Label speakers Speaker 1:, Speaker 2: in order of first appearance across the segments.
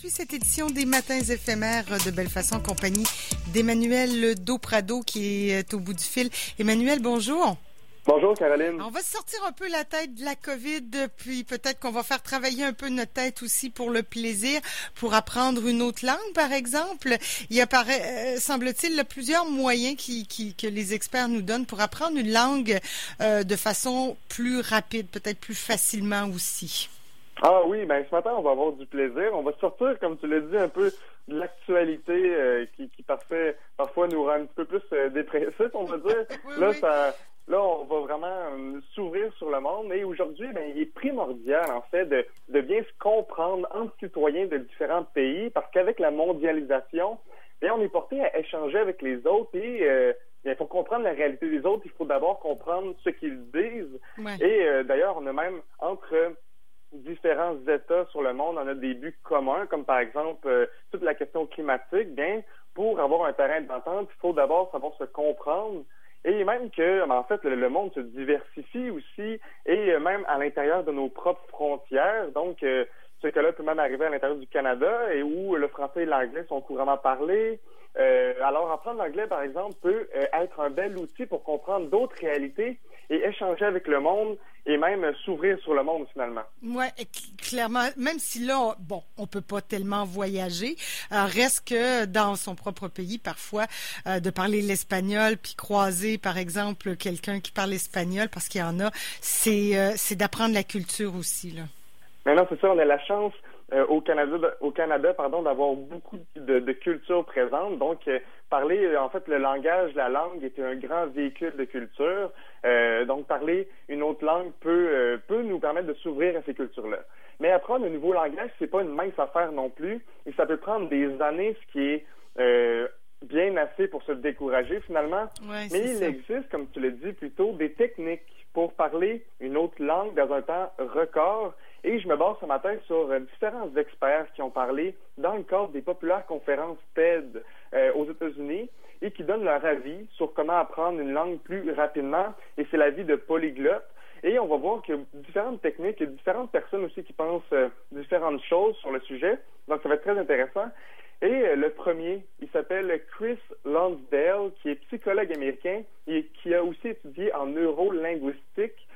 Speaker 1: poursuit cette édition des Matins éphémères de belle façon, compagnie d'Emmanuel Doprado qui est au bout du fil. Emmanuel, bonjour.
Speaker 2: Bonjour Caroline.
Speaker 1: On va sortir un peu la tête de la COVID, puis peut-être qu'on va faire travailler un peu notre tête aussi pour le plaisir, pour apprendre une autre langue, par exemple. Il y a, euh, semble-t-il, plusieurs moyens qui, qui, que les experts nous donnent pour apprendre une langue euh, de façon plus rapide, peut-être plus facilement aussi.
Speaker 2: Ah oui, ben ce matin, on va avoir du plaisir. On va sortir, comme tu l'as dit, un peu de l'actualité euh, qui, qui parfait, parfois nous rend un petit peu plus euh, dépressifs, on va dire. là, ça là, on va vraiment euh, s'ouvrir sur le monde. Et aujourd'hui, ben, il est primordial, en fait, de, de bien se comprendre entre citoyens de différents pays, parce qu'avec la mondialisation, bien, on est porté à échanger avec les autres et euh, il faut comprendre la réalité des autres. Il faut d'abord comprendre ce qu'ils disent. Et d'ailleurs, on a même entre différents États sur le monde, on a des buts communs, comme par exemple euh, toute la question climatique. Bien, pour avoir un terrain d'entente, il faut d'abord savoir se comprendre. Et même que, en fait, le, monde se diversifie aussi, et euh, même à l'intérieur de nos propres frontières. Donc, euh, ce cas-là peut même arriver à l'intérieur du Canada, et où le français et l'anglais sont couramment parlés. alors, apprendre l'anglais, par exemple, peut être un bel outil pour comprendre d'autres réalités et échanger avec le monde et même s'ouvrir sur le monde finalement.
Speaker 1: Oui, clairement, même si là, bon, on peut pas tellement voyager, euh, reste que dans son propre pays, parfois, euh, de parler l'espagnol, puis croiser, par exemple, quelqu'un qui parle espagnol, parce qu'il y en a, c'est euh, c'est d'apprendre la culture aussi. Là.
Speaker 2: Maintenant, c'est ça, on a la chance au Canada, au Canada, pardon, d'avoir beaucoup de, de culture présente. Donc, parler, en fait, le langage, la langue est un grand véhicule de culture. Donc, parler une autre langue peut peut nous permettre de s'ouvrir à ces cultures-là. Mais apprendre un nouveau langage, c'est pas une mince affaire non plus, et ça peut prendre des années, ce qui est bien assez pour se décourager finalement. Mais il existe, comme tu l'as dit plus tôt, des techniques pour parler une autre langue dans un temps record et je me base ce matin sur euh, différents experts qui ont parlé dans le cadre des populaires conférences TED euh, aux États-Unis et qui donnent leur avis sur comment apprendre une langue plus rapidement. Et c'est l'avis de polyglottes. Et on va voir qu'il y a différentes techniques, a différentes personnes aussi qui pensent euh, différentes choses sur le sujet. Donc, ça va être très intéressant. Et le premier, il s'appelle Chris Lonsdale, qui est psychologue américain et qui a aussi étudié en neurolinguistique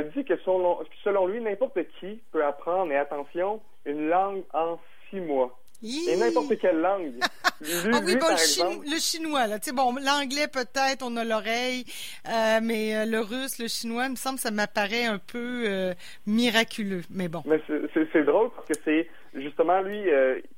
Speaker 2: euh, dit que selon, selon lui, n'importe qui peut apprendre, et attention, une langue en six mois. Et n'importe quelle langue.
Speaker 1: ah oui, bon, le, chinois, là. Tu sais, bon, l'anglais, peut-être, on a l'oreille, euh, mais euh, le russe, le chinois, il me semble, ça m'apparaît un peu miraculeux. Mais bon.
Speaker 2: Mais c'est drôle parce que c'est, justement, lui,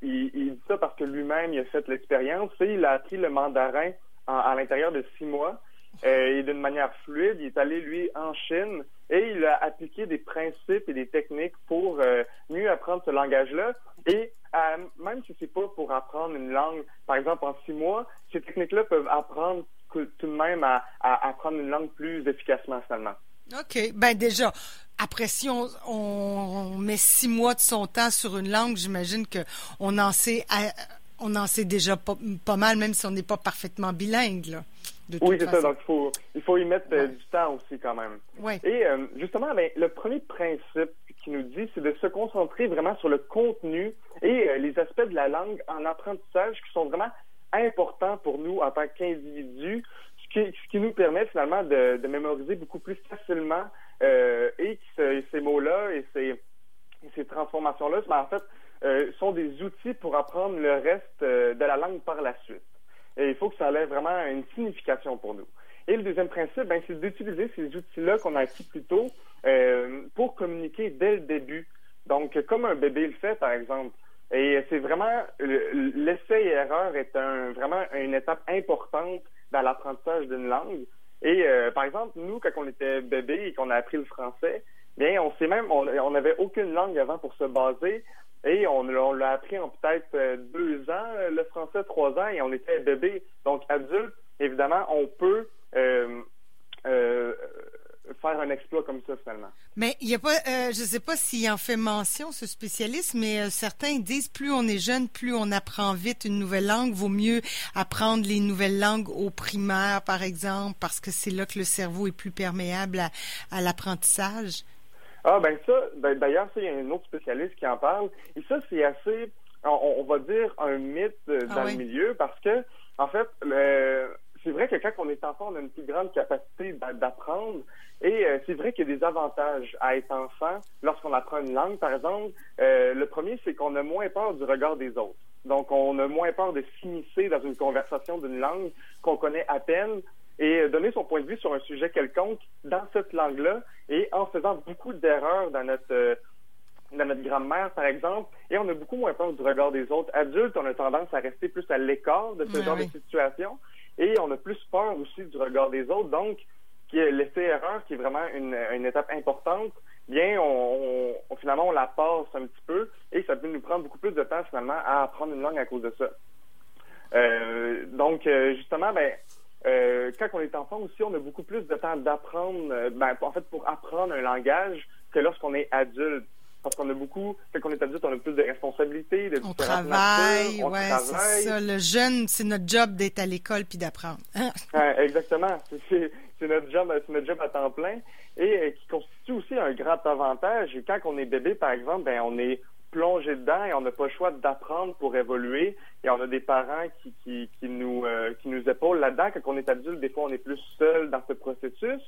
Speaker 2: il, il, dit ça parce que lui-même, il a fait l'expérience. Il a appris le mandarin à l'intérieur de six mois. et d'une manière fluide, il est allé, lui, en Chine et il a appliqué des principes et des techniques pour euh, mieux apprendre ce langage-là. Et euh, même si c'est pas pour apprendre une langue, par exemple en six mois, ces techniques-là peuvent apprendre tout de même à, apprendre une langue plus efficacement finalement.
Speaker 1: OK. Ben déjà, après, si on, met six mois de son temps sur une langue, j'imagine qu'on en sait, on en sait déjà pas, mal, même si on n'est pas parfaitement bilingue.
Speaker 2: Oui, c'est ça. Donc, il faut, il faut y mettre euh, du temps aussi quand même. Et euh, justement, ben, le premier principe qui nous dit, c'est de se concentrer vraiment sur le contenu et euh, les aspects de la langue en apprentissage qui sont vraiment importants pour nous en tant qu'individus, ce qui, ce qui nous permet finalement de, de mémoriser beaucoup plus facilement et que ces mots-là et ces, ces transformations-là, ben, en fait, sont des outils pour apprendre le reste de la langue par la suite. Et il faut que ça ait vraiment une signification pour nous. Et le deuxième principe, ben, c'est d'utiliser ces outils-là qu'on a acquis plus tôt euh, pour communiquer dès le début. Donc, comme un bébé le fait, par exemple. Et c'est vraiment l'essai et erreur est un, vraiment une étape importante dans l'apprentissage d'une langue. Et euh, par exemple, nous, quand on était bébé et qu'on a appris le français, bien, on sait même, on n'avait aucune langue avant pour se baser. Et on, l'a appris en peut-être euh, deux ans, euh, le français, trois ans, et on était bébé. Donc, adulte, évidemment, on peut euh, faire un exploit comme ça, finalement.
Speaker 1: Mais il y a pas, je ne sais pas s'il en fait mention, ce spécialiste, mais certains disent plus on est jeune, plus on apprend vite une nouvelle langue. Vaut mieux apprendre les nouvelles langues au primaire, par exemple, parce que c'est là que le cerveau est plus perméable à l'apprentissage.
Speaker 2: Ah ben ça, ben, d'ailleurs, ça, il y a un autre spécialiste qui en parle. Et ça, c'est assez. On, va dire un mythe euh,
Speaker 1: Ah
Speaker 2: dans
Speaker 1: oui.
Speaker 2: le milieu parce que, en fait, le- c'est vrai que quand on est enfant, on a une plus grande capacité d'a- d'apprendre. Et euh, c'est vrai qu'il y a des avantages à être enfant lorsqu'on apprend une langue, par exemple. Euh, le premier, c'est qu'on a moins peur du regard des autres. Donc, on a moins peur de s'immiscer dans une conversation d'une langue qu'on connaît à peine et donner son point de vue sur un sujet quelconque dans cette langue-là et en faisant beaucoup d'erreurs dans notre euh, dans notre grammaire, par exemple, et on a beaucoup moins peur du regard des autres. Adultes, on a tendance à rester plus à l'écart de ce
Speaker 1: Ouais,
Speaker 2: genre
Speaker 1: oui.
Speaker 2: de situation, et on a plus peur aussi du regard des autres. Donc, l'effet erreur, qui est vraiment une, une étape importante, bien, on, on- finalement, on la passe un petit peu, et ça peut nous prendre beaucoup plus de temps, finalement, à apprendre une langue à cause de ça. Euh, donc, euh, justement, ben, euh, quand on est enfant aussi, on a beaucoup plus de temps d'apprendre, euh, ben, en fait, pour apprendre un langage que lorsqu'on est adulte. Parce qu'on a beaucoup, quand on est adulte, on a plus de responsabilités, de
Speaker 1: On travaille,
Speaker 2: on
Speaker 1: ouais, c'est ça. Le jeune, c'est notre job d'être à l'école puis d'apprendre.
Speaker 2: Ouais, exactement. C'est notre job, c'est notre job à temps plein et euh, qui constitue aussi un grand avantage. Et quand on est bébé, par exemple, ben on est plongé dedans et on n'a pas le choix d'apprendre pour évoluer. Et on a des parents qui qui, nous euh, qui nous épaulent là-dedans. Quand on est adulte, des fois on est plus seul dans ce processus.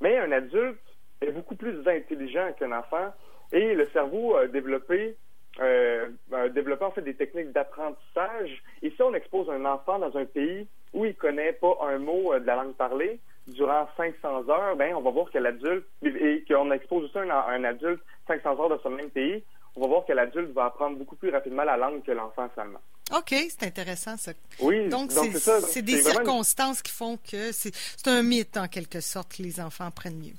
Speaker 2: Mais un adulte est beaucoup plus intelligent qu'un enfant et le cerveau a développé euh, développé en fait des techniques d'apprentissage. Et si on expose un enfant dans un pays où il connaît pas un mot euh, de la langue parlée durant 500 heures, ben on va voir que l'adulte et qu'on expose aussi un, un adulte 500 heures dans ce même pays, on va voir que l'adulte va apprendre beaucoup plus rapidement la langue que l'enfant seulement.
Speaker 1: OK, c'est intéressant ça.
Speaker 2: Oui,
Speaker 1: Donc,
Speaker 2: c'est
Speaker 1: des
Speaker 2: une-
Speaker 1: circonstances qui font que c'est c'est un mythe, en quelque sorte, que les enfants apprennent mieux.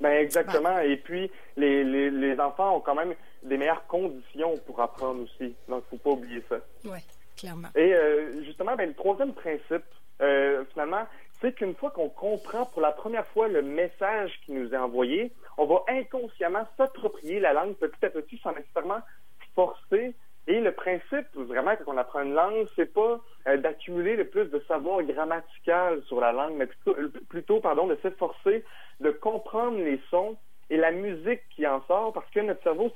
Speaker 2: Ben exactement. Et puis les, les, les enfants ont quand même des meilleures conditions pour apprendre aussi. Donc faut pas oublier ça.
Speaker 1: Oui, clairement.
Speaker 2: Et euh, justement, ben, le troisième principe, euh, finalement, c'est qu'une fois qu'on comprend pour la première fois le message qui nous est envoyé, on va inconsciemment s'approprier la langue petit à petit sans nécessairement forcer. Et le principe, vraiment, quand on apprend une langue, c'est pas euh, d'accumuler le plus de savoir grammatical sur la langue, mais plutôt, euh, plutôt pardon, de s'efforcer de comprendre les sons et la musique qui en sort, parce que notre cerveau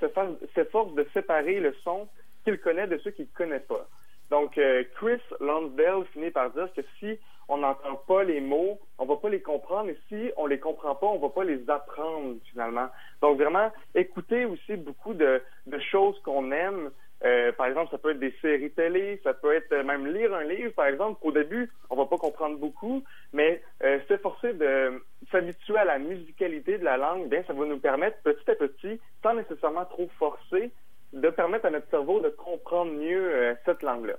Speaker 2: s'efforce de séparer le son qu'il connaît de ceux qu'il ne connaît pas. Donc, euh, Chris Lonsdale finit par dire que si on n'entend pas les mots, on va pas les comprendre, et si on les comprend pas, on va pas les apprendre finalement. Donc, vraiment, écouter aussi beaucoup de, choses qu'on aime. Euh, par exemple, ça peut être des séries télé, ça peut être euh, même lire un livre, par exemple. Au début, on va pas comprendre beaucoup, mais euh, s'efforcer de s'habituer à la musicalité de la langue, bien, ça va nous permettre petit à petit, sans nécessairement trop forcer, de permettre à notre cerveau de comprendre mieux euh, cette langue-là.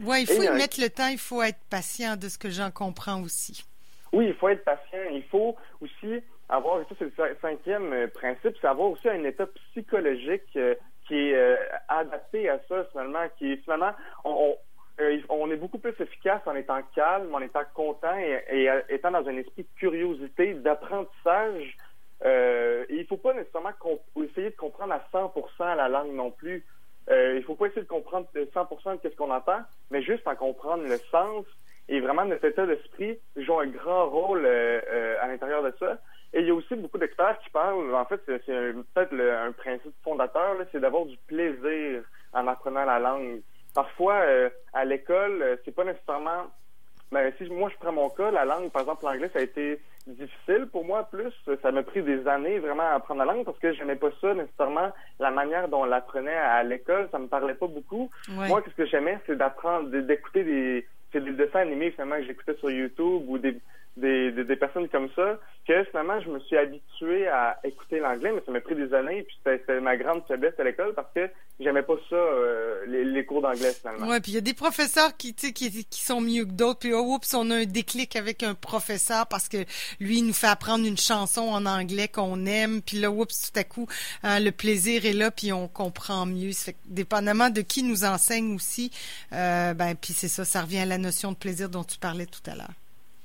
Speaker 1: Oui, il faut
Speaker 2: Et,
Speaker 1: y mettre le temps, il faut être patient de ce que j'en comprends aussi.
Speaker 2: Oui, il faut être patient. Il faut aussi avoir, ça c'est le cin- cinquième euh, principe, c'est avoir aussi un état psychologique euh, qui est euh, adapté à ça finalement, qui est finalement, on, on, euh, on est beaucoup plus efficace en étant calme, en étant content et, et, étant dans un esprit de curiosité, d'apprentissage. Il faut pas nécessairement essayer de comprendre à 100% la langue non plus. Euh, il faut pas essayer de comprendre 100% de ce qu'on entend, mais juste en comprendre le sens. Et vraiment, notre état d'esprit joue un grand rôle euh, euh, à l'intérieur de ça. Et il y a aussi beaucoup d'experts qui parlent, en fait, c'est peut-être un principe fondateur, c'est d'avoir du plaisir en apprenant la langue. Parfois, euh, à l'école, c'est pas nécessairement ben, si moi je prends mon cas, la langue, par exemple l'anglais, ça a été difficile pour moi plus. Ça m'a pris des années vraiment à apprendre la langue parce que j'aimais pas ça nécessairement. La manière dont on l'apprenait à l'école, ça me parlait pas beaucoup.
Speaker 1: Ouais.
Speaker 2: Moi, ce que j'aimais, c'est d'apprendre, d'écouter des, c'est des dessins animés finalement que j'écoutais sur YouTube ou des, des, des, des personnes comme ça, que finalement je me suis habitué à écouter l'anglais, mais ça m'a pris des années, puis c'était c'était ma grande faiblesse à l'école parce que j'aimais pas ça, euh, les, les cours d'anglais finalement.
Speaker 1: Ouais, puis il y a des professeurs qui, tu sais, qui, qui sont mieux que d'autres. Puis, oh, oups, on a un déclic avec un professeur parce que lui, il nous fait apprendre une chanson en anglais qu'on aime. Puis là, oups, tout à coup, hein, le plaisir est là, puis on comprend mieux. Ça fait que, dépendamment de qui nous enseigne aussi, euh, ben, puis c'est ça, ça revient à la notion de plaisir dont tu parlais tout à l'heure.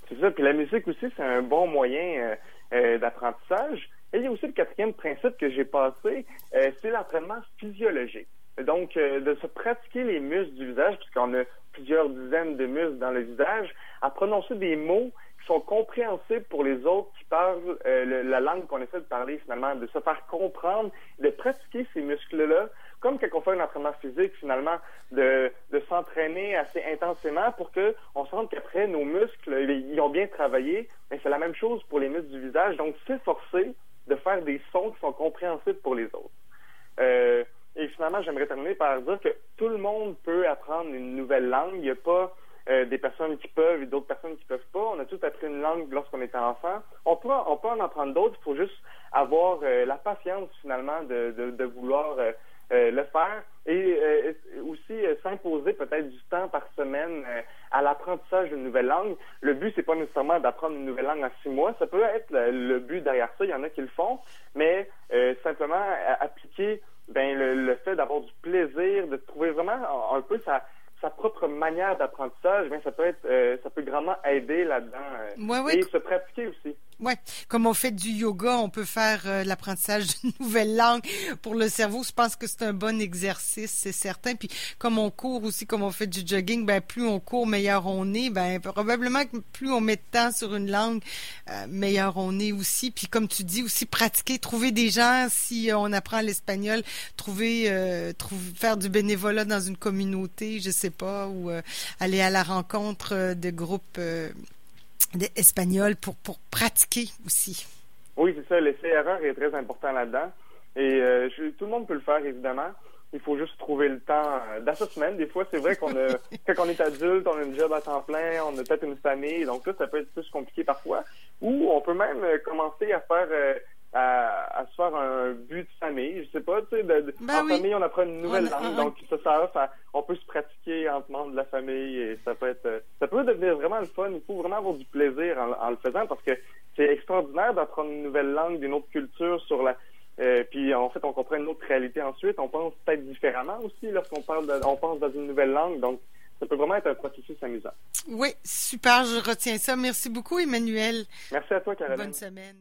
Speaker 2: C'est ça. Puis la musique aussi, c'est un bon moyen euh, euh, d'apprentissage. Et il y a aussi le quatrième principe que j'ai passé, euh, c'est l'entraînement physiologique. Donc, euh, de se pratiquer les muscles du visage, puisqu'on a plusieurs dizaines de muscles dans le visage, à prononcer des mots qui sont compréhensibles pour les autres qui parlent euh, la langue qu'on essaie de parler finalement, de se faire comprendre, de pratiquer ces muscles-là comme quand on fait un entraînement physique, finalement, de, de s'entraîner assez intensément pour que on sente qu'après, nos muscles, ils ont bien travaillé. Mais c'est la même chose pour les muscles du visage. Donc, s'efforcer de faire des sons qui sont compréhensibles pour les autres. Euh, et finalement, j'aimerais terminer par dire que tout le monde peut apprendre une nouvelle langue. Il n'y a pas euh, des personnes qui peuvent et d'autres personnes qui peuvent pas. On a tous appris une langue lorsqu'on était enfant. On peut, on peut en apprendre d'autres. Il faut juste avoir euh, la patience finalement de, de, de vouloir euh, le faire et aussi s'imposer peut-être du temps par semaine à l'apprentissage d'une nouvelle langue. Le but, c'est pas nécessairement d'apprendre une nouvelle langue en six mois. Ça peut être le, but derrière ça. Il y en a qui le font, mais simplement appliquer ben le, le fait d'avoir du plaisir, de trouver vraiment un peu sa sa propre manière d'apprentissage, bien, ça peut être, euh, ça peut grandement aider là-dedans. Euh, et se pratiquer aussi.
Speaker 1: Ouais, comme on fait du yoga, on peut faire euh, l'apprentissage d'une nouvelle langue pour le cerveau. Je pense que c'est un bon exercice, c'est certain. Puis comme on court aussi, comme on fait du jogging, ben plus on court, meilleur on est. Ben probablement que plus on met de temps sur une langue, meilleur on est aussi. Puis comme tu dis aussi, pratiquer, trouver des gens si on apprend l'espagnol, trouver, trouver, faire du bénévolat dans une communauté, je sais pas, ou euh, aller à la rencontre euh, de groupes euh, espagnols pour, pour pratiquer aussi.
Speaker 2: Oui, c'est ça. L'essai-erreur est très important là-dedans. Et tout le monde peut le faire, évidemment. Il faut juste trouver le temps dans sa semaine. Des fois, c'est vrai qu'on a, quand on est adulte, on a un job à temps plein, on a peut-être une famille, donc ça, ça peut être plus compliqué parfois. Ou on peut même commencer à faire à, à, se faire un but de famille. Je sais pas, tu sais, de, ben en famille, on apprend une nouvelle langue. Donc, ça, ça, ça, on peut se pratiquer entre membres de la famille et ça peut être, ça peut devenir vraiment le fun. Il faut vraiment avoir du plaisir en, le faisant parce que c'est extraordinaire d'apprendre une nouvelle langue d'une autre culture sur la, euh, puis en fait, on comprend une autre réalité ensuite. On pense peut-être différemment aussi lorsqu'on parle, de, on pense dans une nouvelle langue. Donc, ça peut vraiment être un processus amusant.
Speaker 1: Oui, super, je retiens ça. Merci beaucoup, Emmanuel.
Speaker 2: Merci à toi, Caroline.
Speaker 1: Bonne semaine.